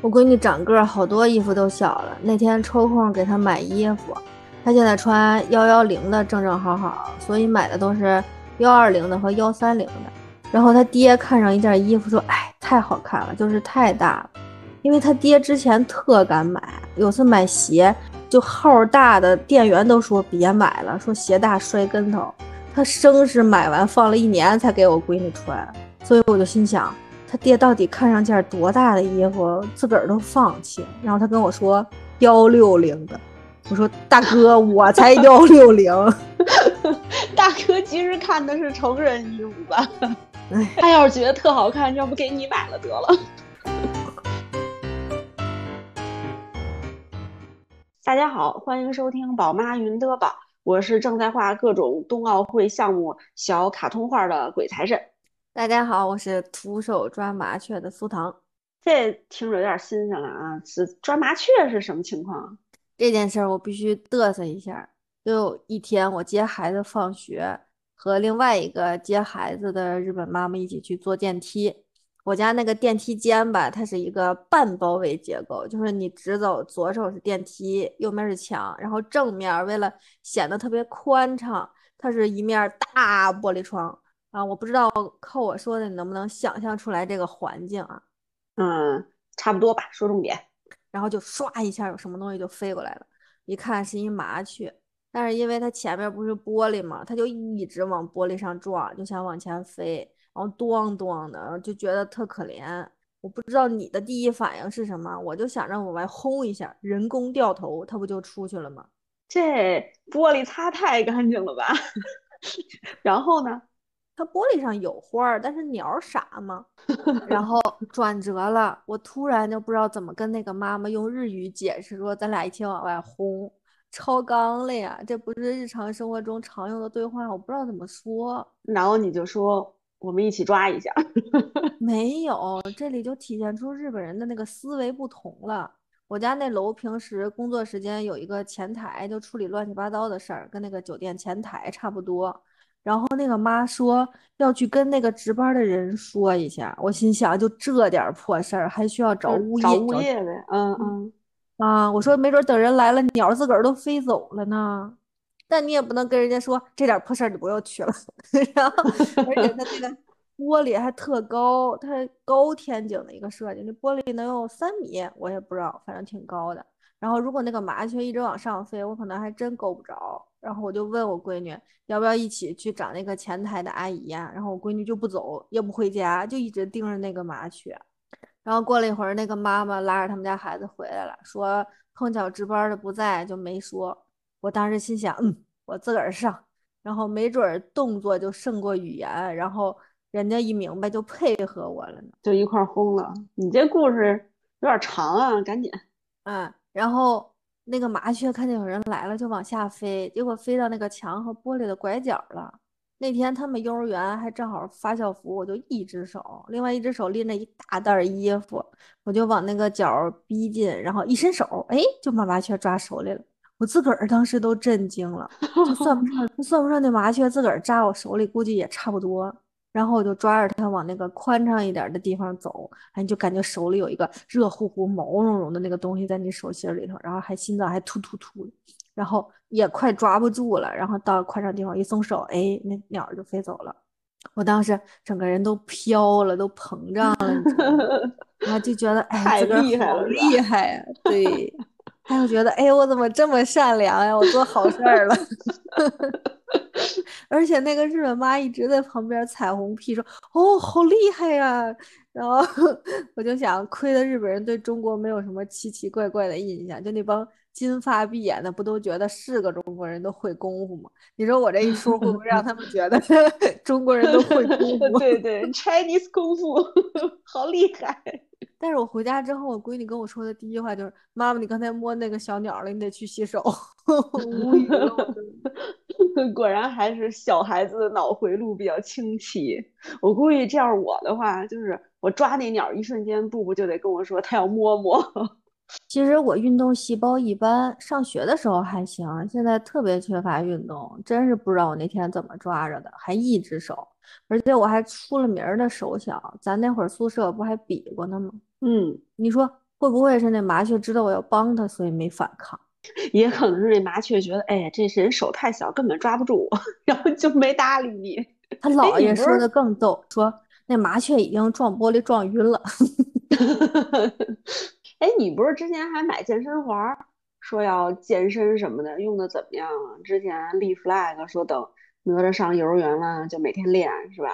我闺女长个儿，好多衣服都小了。那天抽空给她买衣服，她现在穿幺幺零的正正好好，所以买的都是幺二零的和幺三零的。然后她爹看上一件衣服，说：“哎，太好看了，就是太大了。”因为他爹之前特敢买，有次买鞋就号大的，店员都说别买了，说鞋大摔跟头。他生是买完放了一年才给我闺女穿，所以我就心想。他爹到底看上件多大的衣服，自个儿都放弃。然后他跟我说幺六零的，我说大哥，我才幺六零。大哥其实看的是成人衣服吧？他要是觉得特好看，要不给你买了得了。大家好，欢迎收听宝妈云的宝，我是正在画各种冬奥会项目小卡通画的鬼财神。大家好，我是徒手抓麻雀的苏糖。这听着有点新鲜了啊！是抓麻雀是什么情况？这件事儿我必须嘚瑟一下。就一天，我接孩子放学，和另外一个接孩子的日本妈妈一起去坐电梯。我家那个电梯间吧，它是一个半包围结构，就是你直走，左手是电梯，右面是墙，然后正面为了显得特别宽敞，它是一面大玻璃窗。啊，我不知道靠我说的你能不能想象出来这个环境啊？嗯，差不多吧，说重点。然后就唰一下，有什么东西就飞过来了，一看是一麻雀，但是因为它前面不是玻璃嘛，它就一直往玻璃上撞，就想往前飞，然后咣咣的，就觉得特可怜。我不知道你的第一反应是什么，我就想着往外轰一下，人工掉头，它不就出去了吗？这玻璃擦太干净了吧？然后呢？它玻璃上有花儿，但是鸟傻嘛，然后转折了。我突然就不知道怎么跟那个妈妈用日语解释，说咱俩一起往外轰，超纲了呀！这不是日常生活中常用的对话，我不知道怎么说。然后你就说我们一起抓一下，没有，这里就体现出日本人的那个思维不同了。我家那楼平时工作时间有一个前台，就处理乱七八糟的事儿，跟那个酒店前台差不多。然后那个妈说要去跟那个值班的人说一下，我心想就这点破事儿还需要找物业？找物业呗。嗯嗯。啊，我说没准等人来了，鸟自个儿都飞走了呢。但你也不能跟人家说这点破事儿你不要去了。然后，而且它那个 玻璃还特高，它高天井的一个设计，那玻璃能有三米，我也不知道，反正挺高的。然后如果那个麻雀一直往上飞，我可能还真够不着。然后我就问我闺女要不要一起去找那个前台的阿姨呀？然后我闺女就不走，也不回家，就一直盯着那个麻雀。然后过了一会儿，那个妈妈拉着他们家孩子回来了，说碰巧值班的不在，就没说。我当时心想，嗯，我自个儿上，然后没准儿动作就胜过语言，然后人家一明白就配合我了呢，就一块轰了。你这故事有点长啊，赶紧。嗯，然后。那个麻雀看见有人来了，就往下飞，结果飞到那个墙和玻璃的拐角了。那天他们幼儿园还正好发校服，我就一只手，另外一只手拎着一大袋衣服，我就往那个角逼近，然后一伸手，哎，就把麻雀抓手里了。我自个儿当时都震惊了，就算不上，就算不上那麻雀自个儿扎我手里，估计也差不多。然后我就抓着它往那个宽敞一点的地方走，哎，你就感觉手里有一个热乎乎、毛茸茸的那个东西在你手心里头，然后还心脏还突突突的，然后也快抓不住了。然后到宽敞地方一松手，哎，那鸟就飞走了。我当时整个人都飘了，都膨胀了，然后就觉得 哎，太厉害了，厉害呀！对，还有觉得哎，我怎么这么善良呀？我做好事儿了。而且那个日本妈一直在旁边彩虹屁说：“哦，好厉害呀！”然后 我就想，亏的日本人对中国没有什么奇奇怪怪的印象，就那帮金发碧眼的，不都觉得是个中国人都会功夫吗？你说我这一说，会不会让他们觉得 中国人都会功夫？对对，Chinese 功夫好厉害。但是我回家之后，我闺女跟我说的第一句话就是：“妈妈，你刚才摸那个小鸟了，你得去洗手。”无语了。果然还是小孩子的脑回路比较清奇。我估计这样我的话，就是我抓那鸟一瞬间，布布就得跟我说他要摸摸。其实我运动细胞一般，上学的时候还行，现在特别缺乏运动，真是不知道我那天怎么抓着的，还一只手，而且我还出了名的手小。咱那会儿宿舍不还比过呢吗？嗯，你说会不会是那麻雀知道我要帮它，所以没反抗？也可能是那麻雀觉得，哎呀，这人手太小，根本抓不住我，然后就没搭理你。他姥爷说的更逗，说那麻雀已经撞玻璃撞晕了。哎，你不是之前还买健身环，说要健身什么的，用的怎么样啊？之前立 flag 说等哪吒上幼儿园了就每天练，是吧？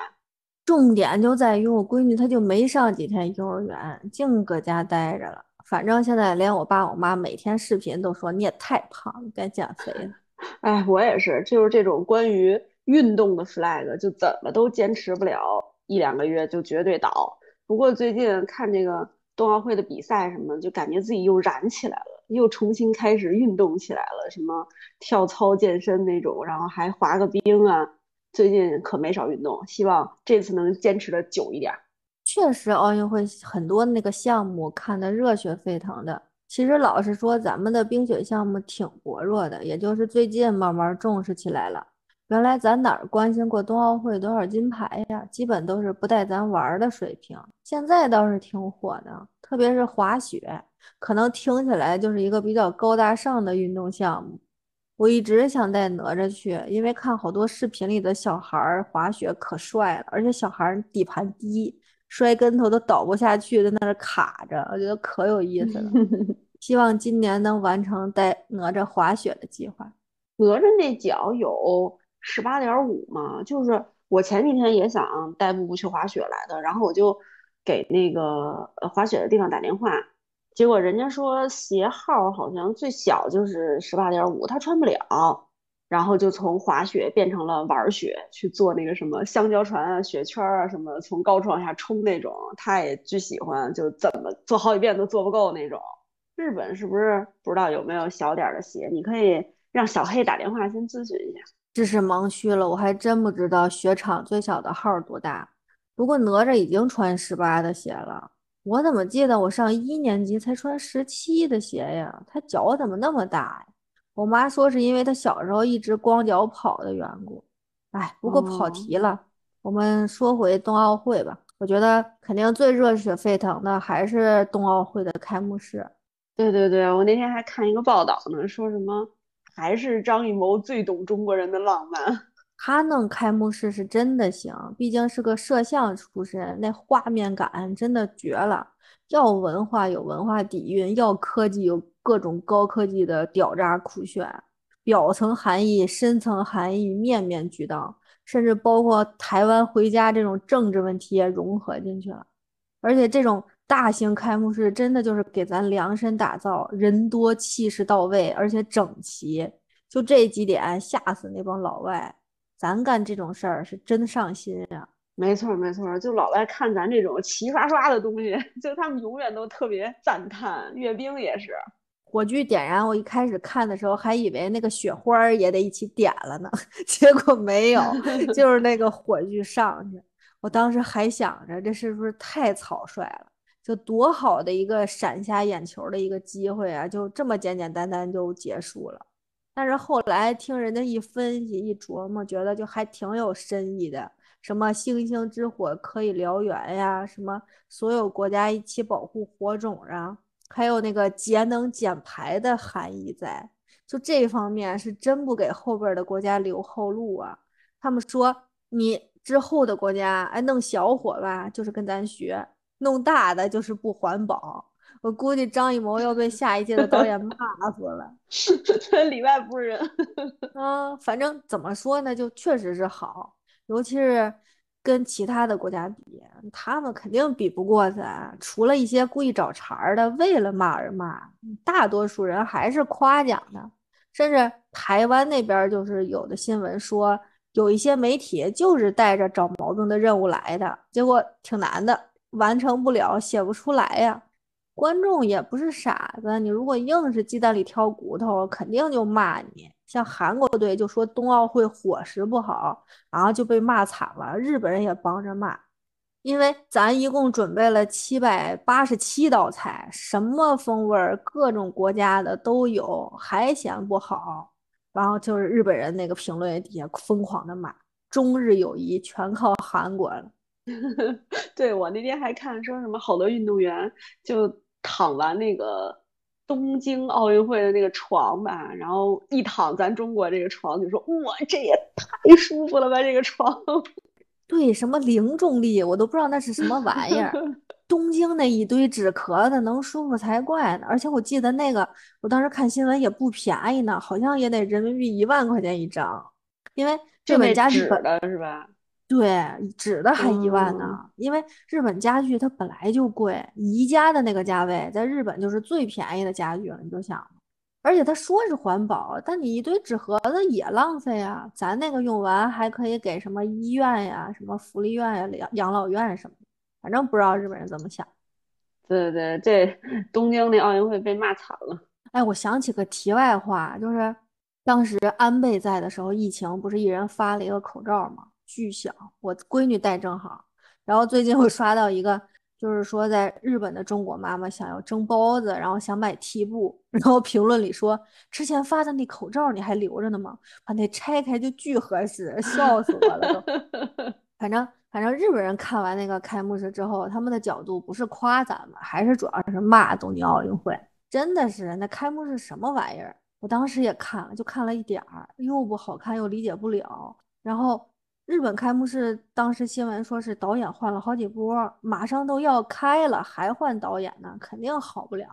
重点就在于我闺女她就没上几天幼儿园，净搁家待着了。反正现在连我爸我妈每天视频都说你也太胖了，该减肥了。哎，我也是，就是这种关于运动的 flag，就怎么都坚持不了一两个月就绝对倒。不过最近看这个。冬奥会的比赛什么，就感觉自己又燃起来了，又重新开始运动起来了，什么跳操、健身那种，然后还滑个冰啊。最近可没少运动，希望这次能坚持的久一点。确实，奥运会很多那个项目看的热血沸腾的。其实老实说，咱们的冰雪项目挺薄弱的，也就是最近慢慢重视起来了。原来咱哪儿关心过冬奥会多少金牌呀？基本都是不带咱玩的水平。现在倒是挺火的，特别是滑雪，可能听起来就是一个比较高大上的运动项目。我一直想带哪吒去，因为看好多视频里的小孩滑雪可帅了，而且小孩底盘低，摔跟头都倒不下去，在那儿卡着，我觉得可有意思了。希望今年能完成带哪吒滑雪的计划。哪吒那脚有。十八点五嘛，就是我前几天也想带布布去滑雪来的，然后我就给那个滑雪的地方打电话，结果人家说鞋号好像最小就是十八点五，他穿不了，然后就从滑雪变成了玩雪，去做那个什么香蕉船啊、雪圈啊什么，从高处往下冲那种，他也巨喜欢，就怎么做好几遍都做不够那种。日本是不是不知道有没有小点的鞋？你可以让小黑打电话先咨询一下。知识盲区了，我还真不知道雪场最小的号多大。不过哪吒已经穿十八的鞋了，我怎么记得我上一年级才穿十七的鞋呀？他脚怎么那么大呀？我妈说是因为她小时候一直光脚跑的缘故。哎，不过跑题了，我们说回冬奥会吧。我觉得肯定最热血沸腾的还是冬奥会的开幕式。对对对，我那天还看一个报道呢，说什么。还是张艺谋最懂中国人的浪漫，他弄开幕式是真的行，毕竟是个摄像出身，那画面感真的绝了。要文化有文化底蕴，要科技有各种高科技的屌炸酷炫，表层含义、深层含义面面俱到，甚至包括台湾回家这种政治问题也融合进去了。而且这种。大型开幕式真的就是给咱量身打造，人多气势到位，而且整齐，就这几点吓死那帮老外。咱干这种事儿是真上心呀！没错没错，就老爱看咱这种齐刷刷的东西，就他们永远都特别赞叹。阅兵也是，火炬点燃，我一开始看的时候还以为那个雪花也得一起点了呢，结果没有，就是那个火炬上去。我当时还想着，这是不是太草率了？就多好的一个闪瞎眼球的一个机会啊！就这么简简单单就结束了。但是后来听人家一分析一琢磨，觉得就还挺有深意的。什么星星之火可以燎原呀？什么所有国家一起保护火种啊？还有那个节能减排的含义在。就这方面是真不给后边的国家留后路啊！他们说你之后的国家哎弄小火吧，就是跟咱学。弄大的就是不环保，我估计张艺谋要被下一届的导演骂死了。里外不是人。嗯，反正怎么说呢，就确实是好，尤其是跟其他的国家比，他们肯定比不过咱。除了一些故意找茬的，为了骂而骂，大多数人还是夸奖的。甚至台湾那边就是有的新闻说，有一些媒体就是带着找毛病的任务来的，结果挺难的。完成不了，写不出来呀。观众也不是傻子，你如果硬是鸡蛋里挑骨头，肯定就骂你。像韩国队就说冬奥会伙食不好，然后就被骂惨了。日本人也帮着骂，因为咱一共准备了七百八十七道菜，什么风味儿、各种国家的都有，还嫌不好。然后就是日本人那个评论底下疯狂的骂，中日友谊全靠韩国了。对我那天还看说什么好多运动员就躺完那个东京奥运会的那个床吧，然后一躺咱中国这个床，就说哇，这也太舒服了吧，这个床。对，什么零重力，我都不知道那是什么玩意儿。东京那一堆纸壳子能舒服才怪呢！而且我记得那个，我当时看新闻也不便宜呢，好像也得人民币一万块钱一张。因为这本家纸的是吧？对，纸的还一万呢。因为日本家具它本来就贵，宜家的那个价位在日本就是最便宜的家具了，你就想。而且他说是环保，但你一堆纸盒子也浪费啊！咱那个用完还可以给什么医院呀、什么福利院呀、养养老院什么的，反正不知道日本人怎么想。对对对，这东京那奥运会被骂惨了。哎，我想起个题外话，就是当时安倍在的时候，疫情不是一人发了一个口罩吗？巨小，我闺女戴正好。然后最近我刷到一个。就是说，在日本的中国妈妈想要蒸包子，然后想买屉布，然后评论里说之前发的那口罩你还留着呢吗？把那拆开就巨合适，笑死我了都。反正反正日本人看完那个开幕式之后，他们的角度不是夸咱们，还是主要是骂东京奥运会。真的是那开幕式什么玩意儿？我当时也看了，就看了一点儿，又不好看又理解不了，然后。日本开幕式当时新闻说是导演换了好几波，马上都要开了还换导演呢，肯定好不了。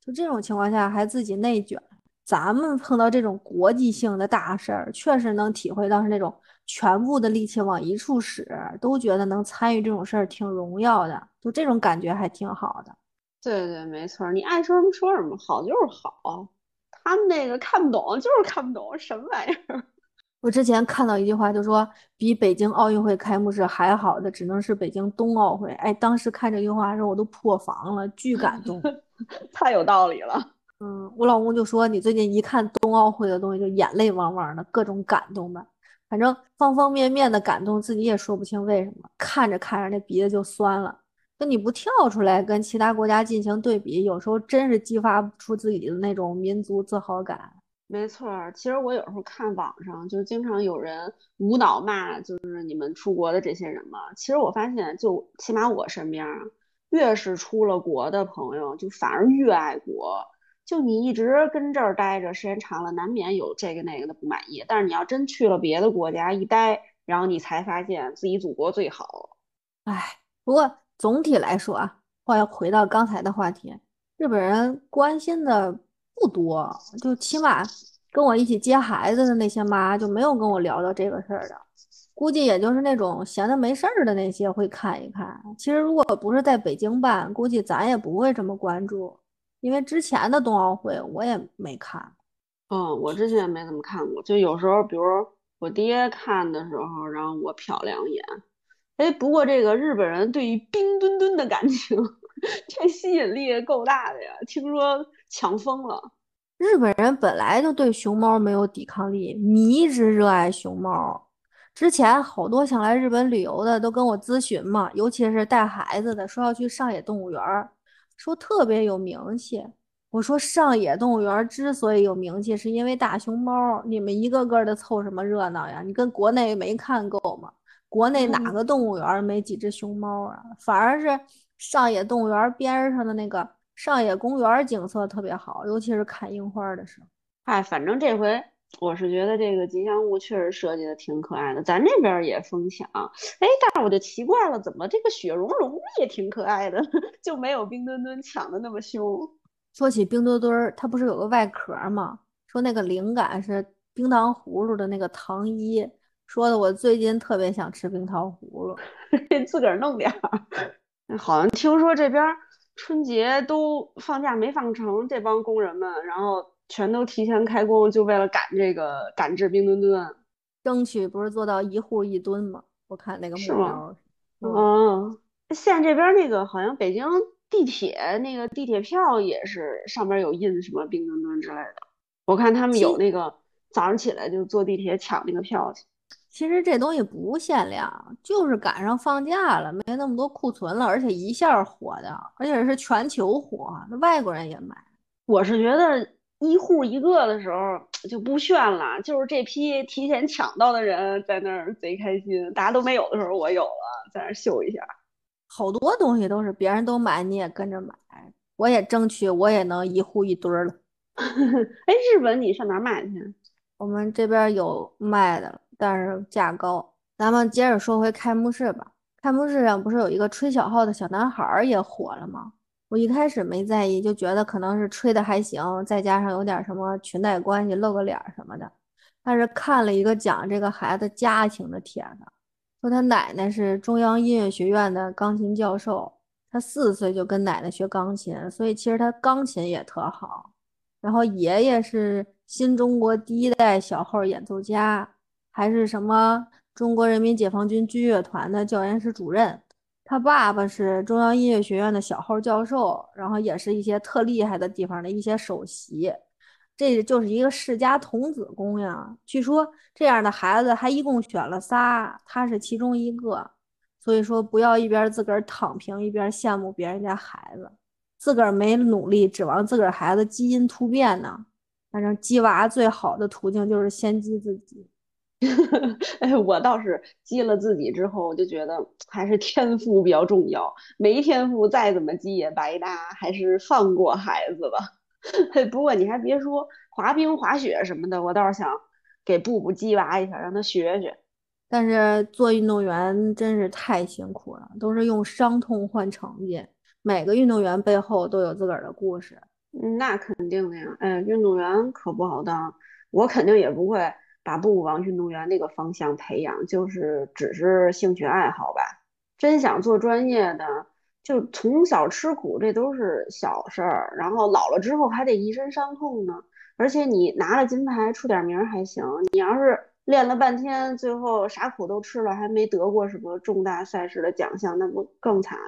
就这种情况下还自己内卷，咱们碰到这种国际性的大事儿，确实能体会到是那种全部的力气往一处使，都觉得能参与这种事儿挺荣耀的，就这种感觉还挺好的。对对，没错，你爱说什么说什么，好就是好。他们那个看不懂就是看不懂，什么玩意儿。我之前看到一句话，就说比北京奥运会开幕式还好的，只能是北京冬奥会。哎，当时看这句话的时候，我都破防了，巨感动，太有道理了。嗯，我老公就说你最近一看冬奥会的东西，就眼泪汪汪的，各种感动吧。反正方方面面的感动，自己也说不清为什么。看着看着，那鼻子就酸了。那你不跳出来跟其他国家进行对比，有时候真是激发不出自己的那种民族自豪感。没错，其实我有时候看网上就经常有人无脑骂，就是你们出国的这些人嘛。其实我发现，就起码我身边，越是出了国的朋友，就反而越爱国。就你一直跟这儿待着，时间长了，难免有这个那个的不满意。但是你要真去了别的国家一待，然后你才发现自己祖国最好。哎，不过总体来说啊，话要回到刚才的话题，日本人关心的。不多，就起码跟我一起接孩子的那些妈就没有跟我聊到这个事儿的，估计也就是那种闲的没事儿的那些会看一看。其实如果不是在北京办，估计咱也不会这么关注，因为之前的冬奥会我也没看。嗯，我之前也没怎么看过，就有时候比如我爹看的时候，然后我瞟两眼。哎，不过这个日本人对于冰墩墩的感情。这吸引力够大的呀！听说抢疯了。日本人本来就对熊猫没有抵抗力，迷之热爱熊猫。之前好多想来日本旅游的都跟我咨询嘛，尤其是带孩子的，说要去上野动物园，说特别有名气。我说上野动物园之所以有名气，是因为大熊猫。你们一个个的凑什么热闹呀？你跟国内没看够吗？国内哪个动物园没几只熊猫啊？反而是。上野动物园边上的那个上野公园景色特别好，尤其是看樱花的时候。哎，反正这回我是觉得这个吉祥物确实设计的挺可爱的，咱这边也疯抢。哎，但是我就奇怪了，怎么这个雪融融也挺可爱的，就没有冰墩墩抢的那么凶？说起冰墩墩，它不是有个外壳吗？说那个灵感是冰糖葫芦的那个糖衣，说的我最近特别想吃冰糖葫芦，自个儿弄点儿。好像听说这边春节都放假没放成，这帮工人们，然后全都提前开工，就为了赶这个赶制冰墩墩，争取不是做到一户一吨吗？我看那个目标。嗯，现在这边那个好像北京地铁那个地铁票也是上边有印什么冰墩墩之类的，我看他们有那个早上起来就坐地铁抢那个票去。其实这东西不限量，就是赶上放假了，没那么多库存了，而且一下火的，而且是全球火，那外国人也买。我是觉得一户一个的时候就不炫了，就是这批提前抢到的人在那儿贼开心，大家都没有的时候我有了，在那儿秀一下。好多东西都是别人都买你也跟着买。我也争取我也能一户一堆儿了。哎，日本你上哪儿买去？我们这边有卖的，但是价高。咱们接着说回开幕式吧。开幕式上不是有一个吹小号的小男孩也火了吗？我一开始没在意，就觉得可能是吹的还行，再加上有点什么裙带关系，露个脸什么的。但是看了一个讲这个孩子家庭的帖子，说他奶奶是中央音乐学院的钢琴教授，他四岁就跟奶奶学钢琴，所以其实他钢琴也特好。然后爷爷是新中国第一代小号演奏家，还是什么中国人民解放军军乐团的教研室主任。他爸爸是中央音乐学院的小号教授，然后也是一些特厉害的地方的一些首席。这就是一个世家童子功呀。据说这样的孩子还一共选了仨，他是其中一个。所以说，不要一边自个儿躺平，一边羡慕别人家孩子。自个儿没努力，指望自个儿孩子基因突变呢？反正鸡娃最好的途径就是先激自己。哎，我倒是激了自己之后，我就觉得还是天赋比较重要。没天赋再怎么激也白搭，还是放过孩子吧。不过你还别说，滑冰、滑雪什么的，我倒是想给布布激娃一下，让他学学。但是做运动员真是太辛苦了，都是用伤痛换成绩。每个运动员背后都有自个儿的故事，那肯定的呀。哎，运动员可不好当，我肯定也不会把布布往运动员那个方向培养，就是只是兴趣爱好吧。真想做专业的，就从小吃苦，这都是小事儿。然后老了之后还得一身伤痛呢。而且你拿了金牌出点名还行，你要是练了半天，最后啥苦都吃了，还没得过什么重大赛事的奖项，那不更惨？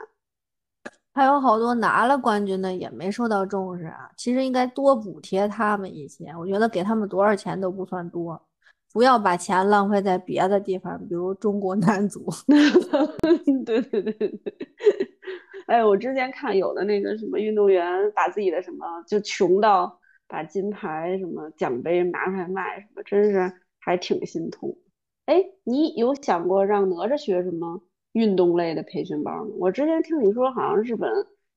还有好多拿了冠军的也没受到重视啊！其实应该多补贴他们一些，我觉得给他们多少钱都不算多，不要把钱浪费在别的地方，比如中国男足。对对对对，哎，我之前看有的那个什么运动员把自己的什么就穷到把金牌什么奖杯拿出来卖，什么真是还挺心痛。哎，你有想过让哪吒学什么？运动类的培训班吗？我之前听你说，好像日本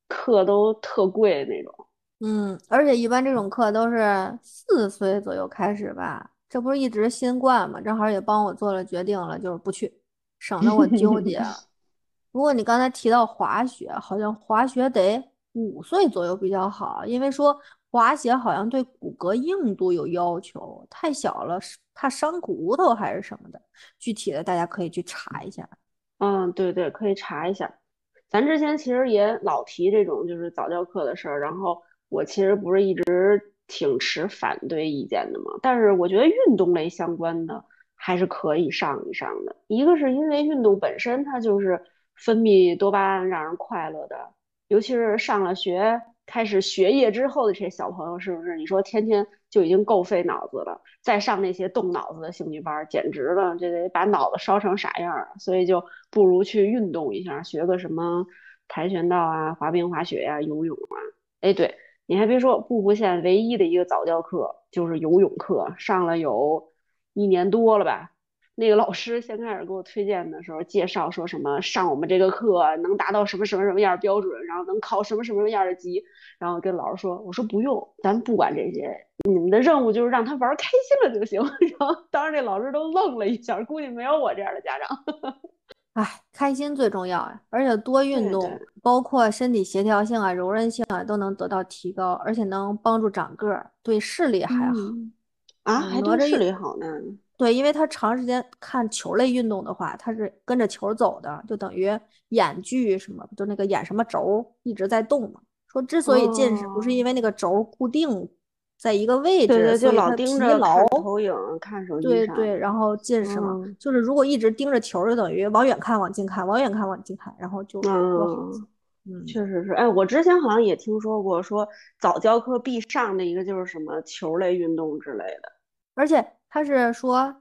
课都特贵那种。嗯，而且一般这种课都是四岁左右开始吧。这不是一直新冠嘛，正好也帮我做了决定了，就是不去，省得我纠结。不过你刚才提到滑雪，好像滑雪得五岁左右比较好，因为说滑雪好像对骨骼硬度有要求，太小了怕伤骨头还是什么的。具体的大家可以去查一下。嗯，对对，可以查一下。咱之前其实也老提这种就是早教课的事儿，然后我其实不是一直挺持反对意见的嘛。但是我觉得运动类相关的还是可以上一上的。一个是因为运动本身它就是分泌多巴胺，让人快乐的，尤其是上了学。开始学业之后的这些小朋友，是不是你说天天就已经够费脑子了？再上那些动脑子的兴趣班，简直了，这得把脑子烧成啥样啊！所以就不如去运动一下，学个什么跆拳道啊、滑冰、滑雪呀、游泳啊。哎，对，你还别说，步步县唯一的一个早教课就是游泳课，上了有一年多了吧。那个老师先开始给我推荐的时候，介绍说什么上我们这个课能达到什么什么什么样的标准，然后能考什么什么什么样的级，然后跟老师说，我说不用，咱不管这些，你们的任务就是让他玩开心了就行。然后当时那老师都愣了一下，估计没有我这样的家长。哎，开心最重要呀，而且多运动，包括身体协调性啊、柔韧性啊，都能得到提高，而且能帮助长个儿，对视力还好啊，还对视力好呢。对，因为他长时间看球类运动的话，他是跟着球走的，就等于眼距什么，就那个眼什么轴一直在动嘛。说之所以近视，不是因为那个轴固定在一个位置，对对，就老盯着看投影、看手机对对，然后近视嘛，就是如果一直盯着球，就等于往远看、往近看、往远看、往近看，然后就多好。嗯，确实是。哎，我之前好像也听说过，说早教课必上的一个就是什么球类运动之类的，而且。他是说，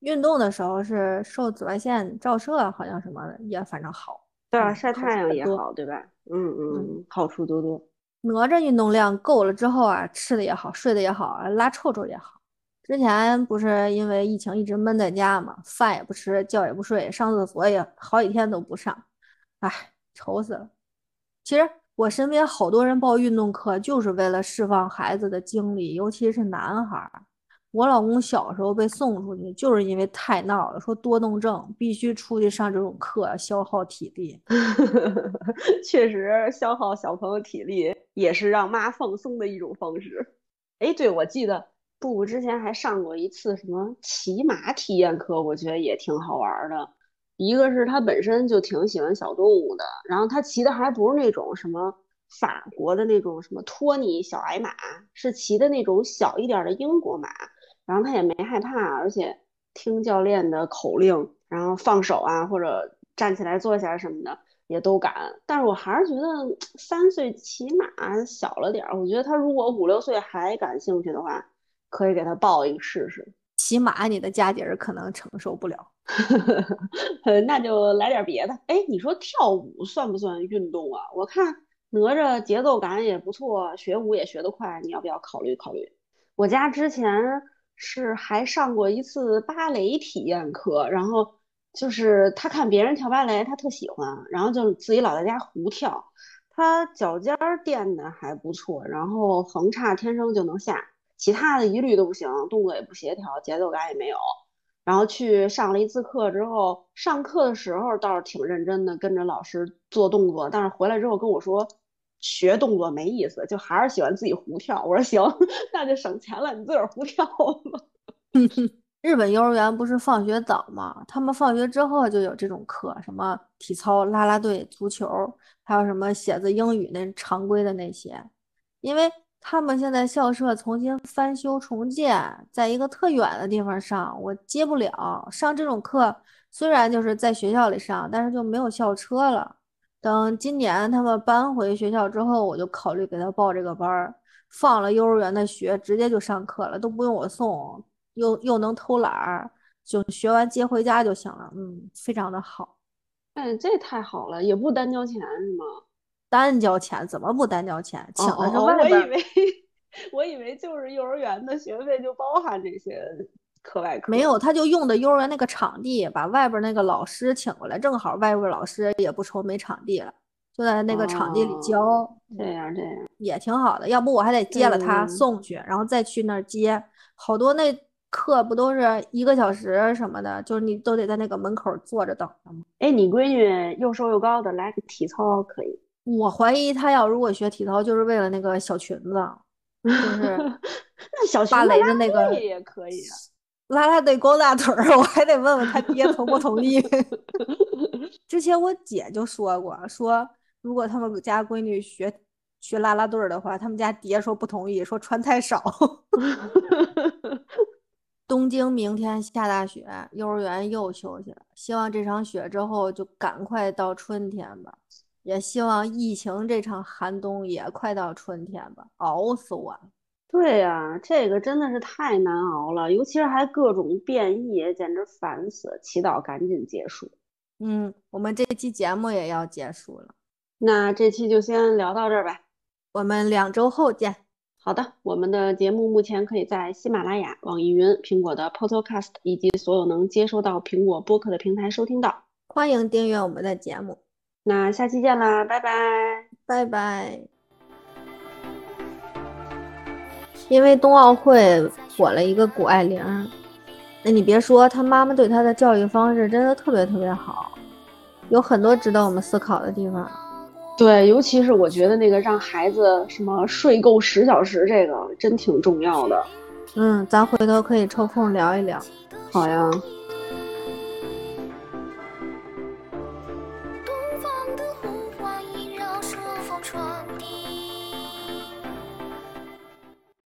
运动的时候是受紫外线照射，好像什么也反正好，对啊，晒太阳也好，对吧？嗯嗯，好处多多。哪吒运动量够了之后啊，吃的也好，睡的也好，拉臭臭也好。之前不是因为疫情一直闷在家嘛，饭也不吃，觉也不睡，上厕所也好几天都不上，哎，愁死了。其实我身边好多人报运动课，就是为了释放孩子的精力，尤其是男孩儿。我老公小时候被送出去，就是因为太闹了，说多动症必须出去上这种课，消耗体力。确实，消耗小朋友体力也是让妈放松的一种方式。哎，对，我记得布布之前还上过一次什么骑马体验课，我觉得也挺好玩的。一个是他本身就挺喜欢小动物的，然后他骑的还不是那种什么法国的那种什么托尼小矮马，是骑的那种小一点的英国马。然后他也没害怕，而且听教练的口令，然后放手啊，或者站起来坐下什么的也都敢。但是我还是觉得三岁起码小了点儿。我觉得他如果五六岁还感兴趣的话，可以给他报一个试试。起码你的家底儿可能承受不了，那就来点别的。哎，你说跳舞算不算运动啊？我看哪吒节奏感也不错，学舞也学得快，你要不要考虑考虑？我家之前。是还上过一次芭蕾体验课，然后就是他看别人跳芭蕾，他特喜欢，然后就自己老在家胡跳。他脚尖儿垫的还不错，然后横叉天生就能下，其他的一律都不行，动作也不协调，节奏感也没有。然后去上了一次课之后，上课的时候倒是挺认真的，跟着老师做动作，但是回来之后跟我说。学动作没意思，就还是喜欢自己胡跳。我说行，那就省钱了，你自个儿胡跳吧。日本幼儿园不是放学早吗？他们放学之后就有这种课，什么体操、啦啦队、足球，还有什么写字、英语那常规的那些。因为他们现在校舍重新翻修重建，在一个特远的地方上，我接不了。上这种课虽然就是在学校里上，但是就没有校车了。等今年他们搬回学校之后，我就考虑给他报这个班儿。放了幼儿园的学，直接就上课了，都不用我送，又又能偷懒儿，就学完接回家就行了。嗯，非常的好。哎，这太好了，也不单交钱是吗？单交钱？怎么不单交钱？请的是外边。我以为，我以为就是幼儿园的学费就包含这些。课外课没有，他就用的幼儿园那个场地，把外边那个老师请过来，正好外边老师也不愁没场地了，就在那个场地里教。这样这样也挺好的，要不我还得接了他送去，然后再去那儿接。好多那课不都是一个小时什么的，就是你都得在那个门口坐着等着吗？哎，你闺女又瘦又高的，来个体操可以。我怀疑她要如果学体操，就是为了那个小裙子，就是 那小芭蕾的那个也可以啊。拉拉队光大腿儿，我还得问问他爹同不同意。之前我姐就说过，说如果他们家闺女学学拉拉队儿的话，他们家爹说不同意，说穿太少。东京明天下大雪，幼儿园又休息了。希望这场雪之后就赶快到春天吧，也希望疫情这场寒冬也快到春天吧，熬死我了。对呀，这个真的是太难熬了，尤其是还各种变异，简直烦死！祈祷赶紧结束。嗯，我们这期节目也要结束了，那这期就先聊到这儿吧，我们两周后见。好的，我们的节目目前可以在喜马拉雅、网易云、苹果的 Podcast 以及所有能接收到苹果播客的平台收听到。欢迎订阅我们的节目，那下期见啦，拜拜，拜拜。因为冬奥会火了一个谷爱凌，那你别说，她妈妈对她的教育方式真的特别特别好，有很多值得我们思考的地方。对，尤其是我觉得那个让孩子什么睡够十小时，这个真挺重要的。嗯，咱回头可以抽空聊一聊。好呀。